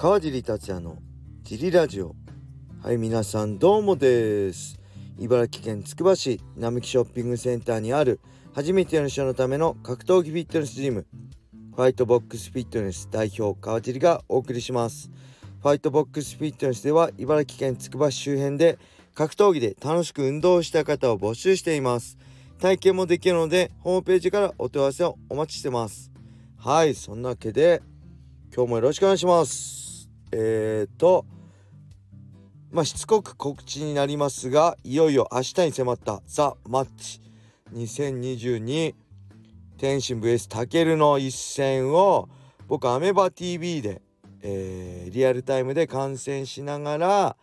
川尻達也のジリラジオ。はい皆さんどうもです。茨城県つくば市並木ショッピングセンターにある初めての人のための格闘技フィットネスジム。ファイトボックスフィットネス代表川尻がお送りします。ファイトボックスフィットネスでは茨城県つくば市周辺で格闘技で楽しく運動した方を募集しています。体験もできるのでホームページからお問い合わせをお待ちしてます。はいそんなわけで今日もよろしくお願いします。えーとまあしつこく告知になりますがいよいよ明日に迫ったザ・マッチ2022天心 VS たけるの一戦を僕アメバ TV で、えー、リアルタイムで観戦しながら、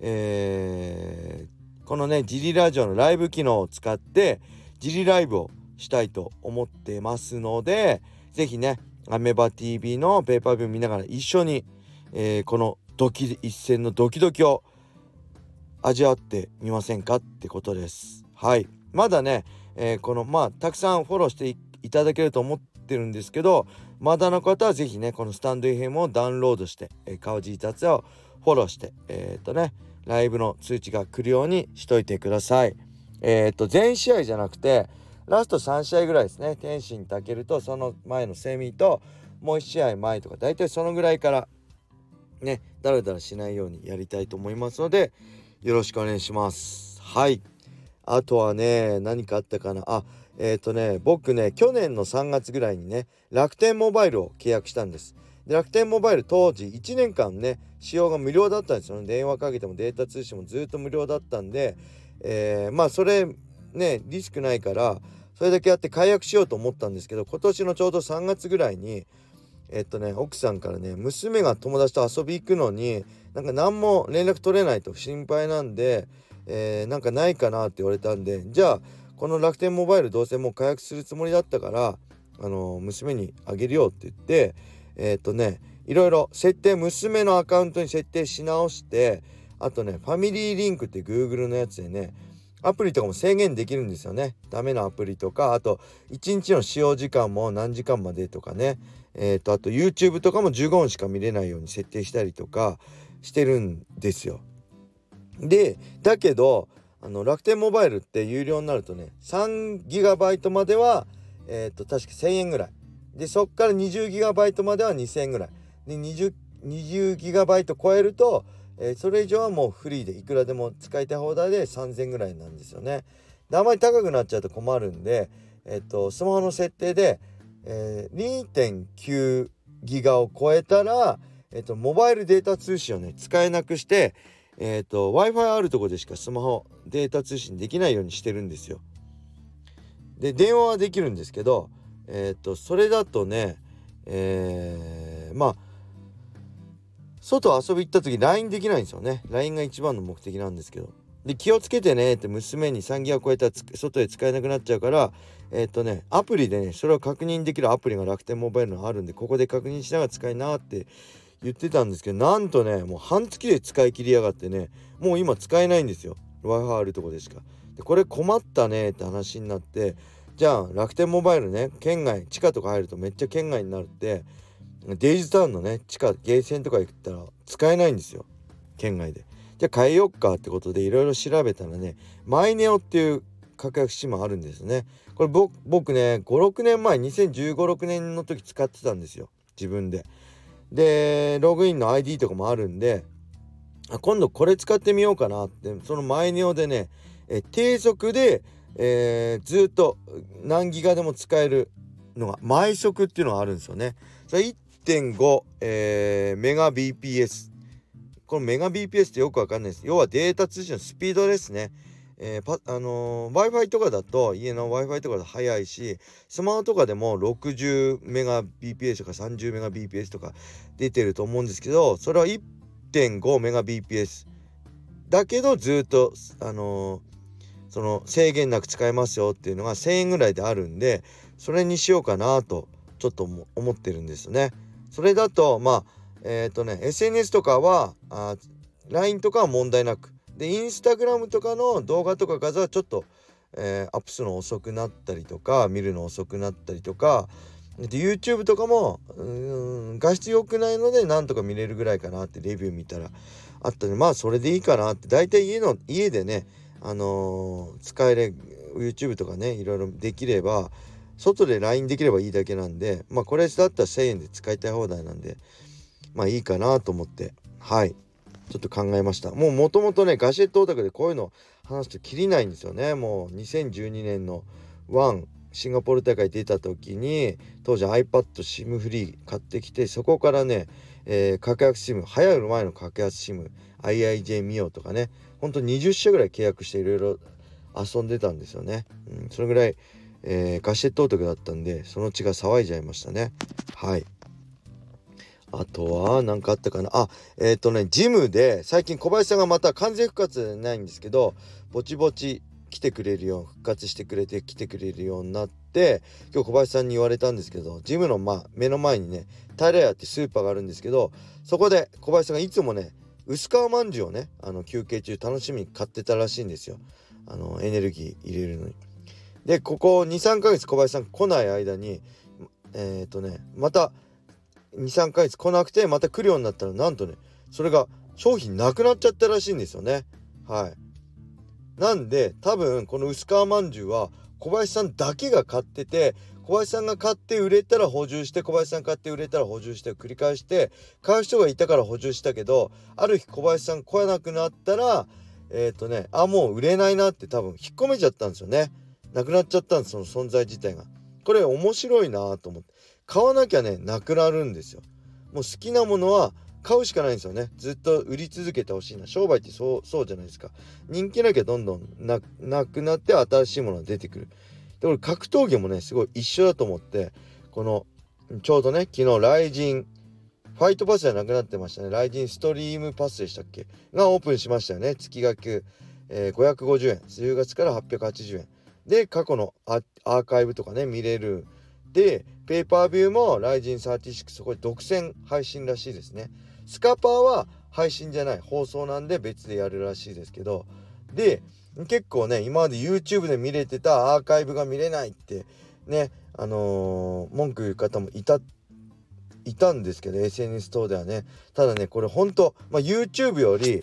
えー、このねジリラジオのライブ機能を使ってジリライブをしたいと思ってますので是非ねアメバ TV のペーパービュー見ながら一緒に、えー、このドキ一戦のドキドキを味わってみませんかってことです。はい。まだね、えー、このまあたくさんフォローしていただけると思ってるんですけどまだの方は是非ねこのスタンド FM をダウンロードして、えー、川尻達也をフォローしてえっ、とねライブの通知が来るようにしといてください。えっ、と全試合じゃなくてラスト3試合ぐらいですね天心健とその前のセミともう1試合前とか大体そのぐらいからねだらだらしないようにやりたいと思いますのでよろしくお願いします。はい。あとはね何かあったかな？あえっ、ー、とね僕ね去年の3月ぐらいにね楽天モバイルを契約したんです。で楽天モバイル当時1年間ね使用が無料だったんですよね。電話かけてもデータ通信もずっと無料だったんでえー、まあそれねリスクないからそれだけやって解約しようと思ったんですけど今年のちょうど3月ぐらいにえっとね奥さんからね娘が友達と遊び行くのになんか何も連絡取れないと心配なんで、えー、なんかないかなって言われたんでじゃあこの楽天モバイルどうせもう解約するつもりだったからあの娘にあげるよって言ってえ、っとねいろいろ設定娘のアカウントに設定し直してあとねファミリーリンクって Google のやつでねアプリとかも制限できるんですよね。ダメなアプリとかあと1日の使用時間も何時間までとかね。え、ー、とあと YouTube とかも15分しか見れないように設定したりとかしてるんですよ。でだけどあの楽天モバイルって有料になるとね 3GB まではえ、ー、と確か1000円ぐらい。でそっから 20GB までは2000円ぐらい。で 20, 20GB 超えるとえー、それ以上はもうフリーでいくらでも使いたい放題で3000円ぐらいなんですよね。であまり高くなっちゃうと困るんで、えっと、スマホの設定で、えー、2.9ギガを超えたら、えっと、モバイルデータ通信をね使えなくして、えっと、w i f i あるとこでしかスマホデータ通信できないようにしてるんですよ。で電話はできるんですけど、えっとそれだとね、えー、まあ外遊び行った時 LINE できないんですよね LINE が一番の目的なんですけどで気をつけてねって娘に3ギガ超えたら外で使えなくなっちゃうからえー、っとねアプリでねそれを確認できるアプリが楽天モバイルのあるんでここで確認しながら使いなって言ってたんですけどなんとねもう半月で使い切りやがってねもう今使えないんですよ。Wi-Fi あるとこでしか。でこれ困ったねって話になってじゃあ楽天モバイルね県外地下とか入るとめっちゃ県外になるってデイズタウンのね地下ゲーセンとか行ったら使えないんですよ。県外で。じゃあ変えよっかってことでいろいろ調べたらねマイネオっていう格安 SIM あるんですね。これ僕ね56年前2015,6年の時使ってたんですよ自分で。でログインの ID とかもあるんで今度これ使ってみようかなってそのマイネオでねえ低速で、えー、ずっと何ギガでも使えるのが毎速っていうのがあるんですよね。それ1.5、えー、メガ BPS。このメガ BPS ってよくわかんないです。要はデータ通信のスピードですね。えー、あのー、Wi-Fi とかだと家の Wi-Fi とかだと速いしスマホとかでも60メガ BPS とか30メガ BPS とか出てると思うんですけどそれは1.5メガ BPS だけどずっとあのー、その制限なく使えますよっていうのが1000円ぐらいであるんでそれにしようかなとちょっと思ってるんですね。それだとまあえっ、ー、とね SNS とかはあ LINE とかは問題なく。でインスタグラムとかの動画とか画像はちょっと、えー、アップするの遅くなったりとか見るの遅くなったりとか。で YouTube とかも画質良くないのでなんとか見れるぐらいかなってレビュー見たら。あったんでまあそれでいいかなって。大体家の家でねあのー、使えれ YouTube とかねいろいろできれば外で LINE できればいいだけなんでまあこれだったら1000円で使いたい放題なんで。まあいいかなと思って。はい。ちょっと考えました。もうもともとねガジェットオタクでこういうの話すときりないんですよね。もう2012年の1シンガポール大会出た時に当時 iPadSIM フリー買ってきてそこからね、えー、格安 SIM 流行る前の格安 SIM IIJ ミオとかねほんと20社ぐらい契約していろいろ遊んでたんですよね、うん、それぐらい、えー、ガシェットオタクだったんでその血が騒いじゃいましたね。はい。あとは何かあったかな？あえっ、ー、とねジムで最近小林さんがまた完全復活ないんですけどぼちぼち来てくれるよう復活してくれて来てくれるようになって今日小林さんに言われたんですけどジムの、ま、目の前にね平屋ってスーパーがあるんですけどそこで小林さんがいつもね薄皮まんじゅうをねあの休憩中楽しみに買ってたらしいんですよあのエネルギー入れるのに。でここ23ヶ月小林さん来ない間にえっ、ー、とねまた23ヶ月来なくてまた来るようになったらなんとねそれが商品なくなっちゃったらしいんですよね。はい。なんで多分この薄皮まんじゅうは小林さんだけが買ってて小林さんが買って売れたら補充して小林さん買って売れたら補充して繰り返して買う人がいたから補充したけどある日小林さん来なくなったらえっ、ー、とねあもう売れないなって多分引っ込めちゃったんですよね。なくなっちゃったんですその存在自体が。これ面白いなと思って。買わなきゃねなくなるんですよ。もう好きなものは買うしかないんですよね。ずっと売り続けてほしいな。商売ってそうそうじゃないですか。人気なきゃどんどんなくなって新しいものが出てくる。で俺格闘技もねすごい一緒だと思ってこのちょうどね昨日ライジンファイトパスじゃなくなってましたね。ライジンストリームパスでしたっけ？がオープンしましたよね。月額、えー、550円10月から880円。で過去のアーカイブとかね見れる。でペーパービューもライジン36こで独占配信らしいですね。スカパーは配信じゃない放送なんで別でやるらしいですけど。で結構ね今まで YouTube で見れてたアーカイブが見れないってねあのー、文句言う方もいたいたんですけど SNS 等ではね。ただねこれほんと、まあ、YouTube より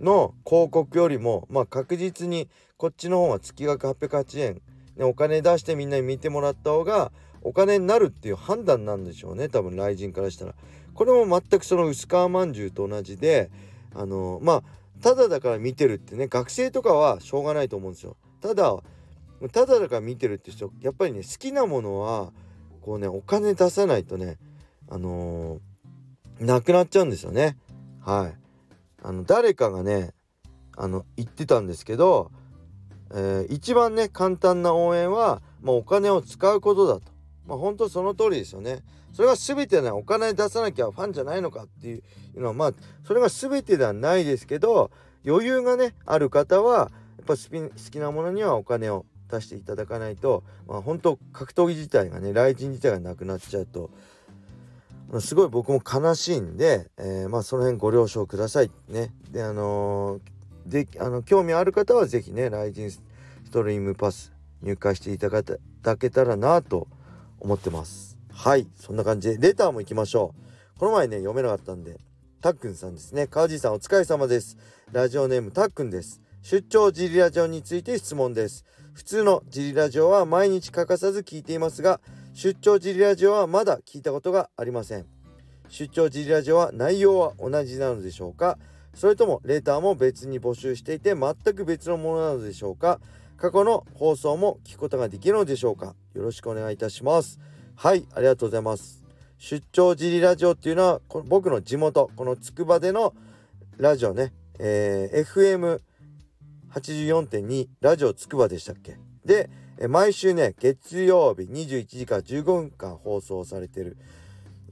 の広告よりもまあ確実にこっちの方は月額808円、ね、お金出してみんなに見てもらった方がお金になるっていう判断なんでしょうね多分雷神からしたら。これも全くその薄皮まんじゅうと同じであのまあただだから見てるってね学生とかはしょうがないと思うんですよ。ただただだから見てるって人やっぱりね好きなものはこうねお金出さないとねあのー、なくなっちゃうんですよね。はい。あの誰かがねあの言ってたんですけど、えー、一番ね簡単な応援は、まあ、お金を使うことだと。まあ本当その通りですよね。それが全てねお金出さなきゃファンじゃないのかっていうのはまあそれが全てではないですけど余裕がねある方はやっぱ好きなものにはお金を出していただかないとまあ本当格闘技自体がね雷神自体がなくなっちゃうとすごい僕も悲しいんで、えー、まあその辺ご了承くださいね。であのー、であの興味ある方は是非ねライジンストリームパス入会していただけたらなと思ってます。はいそんな感じで。レターも行きましょう。この前ね読めなかったんで。たっくんさんですね。川地さんお疲れ様です。ラジオネームたっくんです。出張ジリラジオについて質問です。普通のジリラジオは毎日欠かさず聞いていますが出張ジリラジオはまだ聞いたことがありません。出張ジリラジオは内容は同じなのでしょうか？それともレターも別に募集していて全く別のものなのでしょうか？過去の放送も聞くことができるのでしょうか？よろしくお願いいたします。はいありがとうございます。出張ジリラジオっていうのはこの僕の地元このつくばでのラジオね、えー、FM84.2 ラジオつくばでしたっけ？で毎週ね月曜日21時から15分間放送されてる、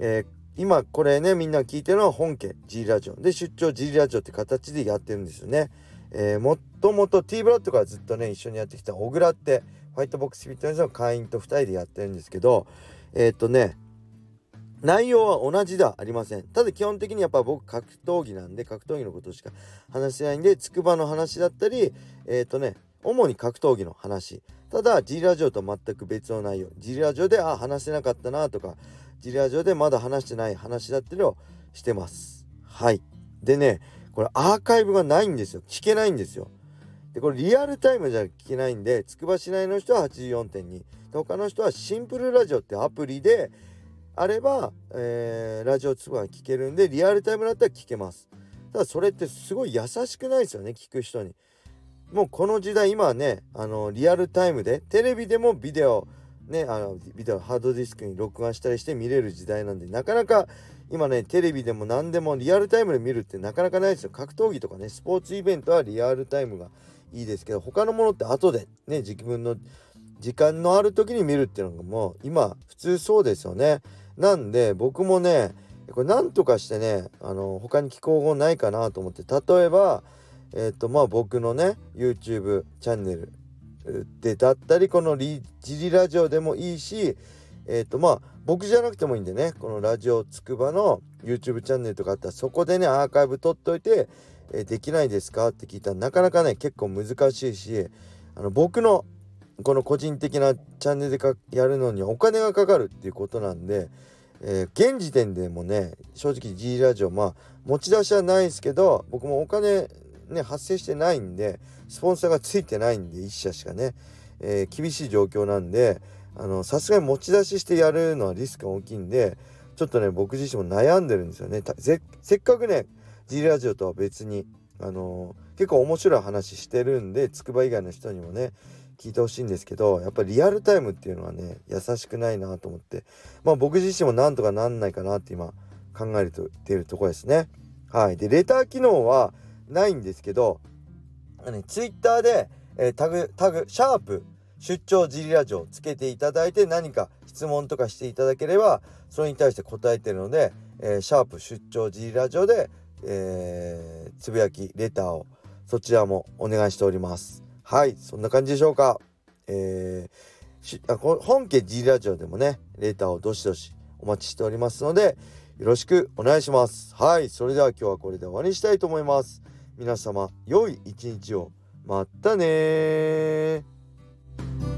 えー、今これねみんな聞いてるのは本家 G ラジオ。で出張 G ラジオって形でやってるんですよね、えー、もともと T ブラッドからずっとね一緒にやってきた小倉ってホワイトボックスフィットネスの会員と2人でやってるんですけどえー、っとね内容は同じではありません。ただ基本的にやっぱ僕格闘技なんで格闘技のことしか話せないんで筑波の話だったりえー、っとね主に格闘技の話。ただ G ラジオと全く別の内容。G ラジオであ話せなかったなとか G ラジオでまだ話してない話だってのをしてます。はい。でねこれアーカイブがないんですよ。聞けないんですよ。でこれリアルタイムじゃ聞けないんでつくば市内の人は84.2他の人はシンプルラジオってアプリであれば、えー、ラジオつくばが聞けるんでリアルタイムだったら聞けます。ただそれってすごい優しくないですよね聞く人に。もうこの時代今はねあのリアルタイムでテレビでもビデオねあのビデオハードディスクに録画したりして見れる時代なんでなかなか今ねテレビでも何でもリアルタイムで見るってなかなかないですよ。格闘技とかねスポーツイベントはリアルタイムがいいですけど他のものって後でね自分の時間のある時に見るっていうのがもう今普通そうですよね。なんで僕もねこれなんとかしてねあの他に聞こう語ないかなと思って例えばえっ、ー、とまあ僕のね YouTube チャンネルでだったりこのリジリラジオでもいいしえっ、ー、とまあ僕じゃなくてもいいんでねこのラジオつくばの YouTube チャンネルとかあったらそこでねアーカイブ取っといて、えー、できないですか？って聞いたらなかなかね結構難しいしあの僕のこの個人的なチャンネルでやるのにお金がかかるっていうことなんで、えー、現時点でもね正直 G ラジオまあ持ち出しはないですけど僕もお金ね発生してないんでスポンサーがついてないんで1社しかね、えー、厳しい状況なんであのさすがに持ち出ししてやるのはリスクが大きいんでちょっとね僕自身も悩んでるんですよね。せっかくね G ラジオとは別にあの、結構面白い話してるんでつくば以外の人にもね聞いてほしいんですけどやっぱりリアルタイムっていうのはね優しくないなと思って。まあ僕自身もなんとかなんないかなって今考えているとこですね。はい。でレター機能はないんですけど、ね、ツイッターで、えー、タグ、タグ、シャープ、出張ジリラジオつけていただいて何か質問とかしていただければそれに対して答えてるので、えー、シャープ出張ジリラジオで、えー、つぶやきレターをそちらもお願いしております。はいそんな感じでしょうか。えー、あ本家 G ラジオでもねレターをどしどしお待ちしておりますのでよろしくお願いします。はいそれでは今日はこれで終わりにしたいと思います。皆様良い一日を。またね thank you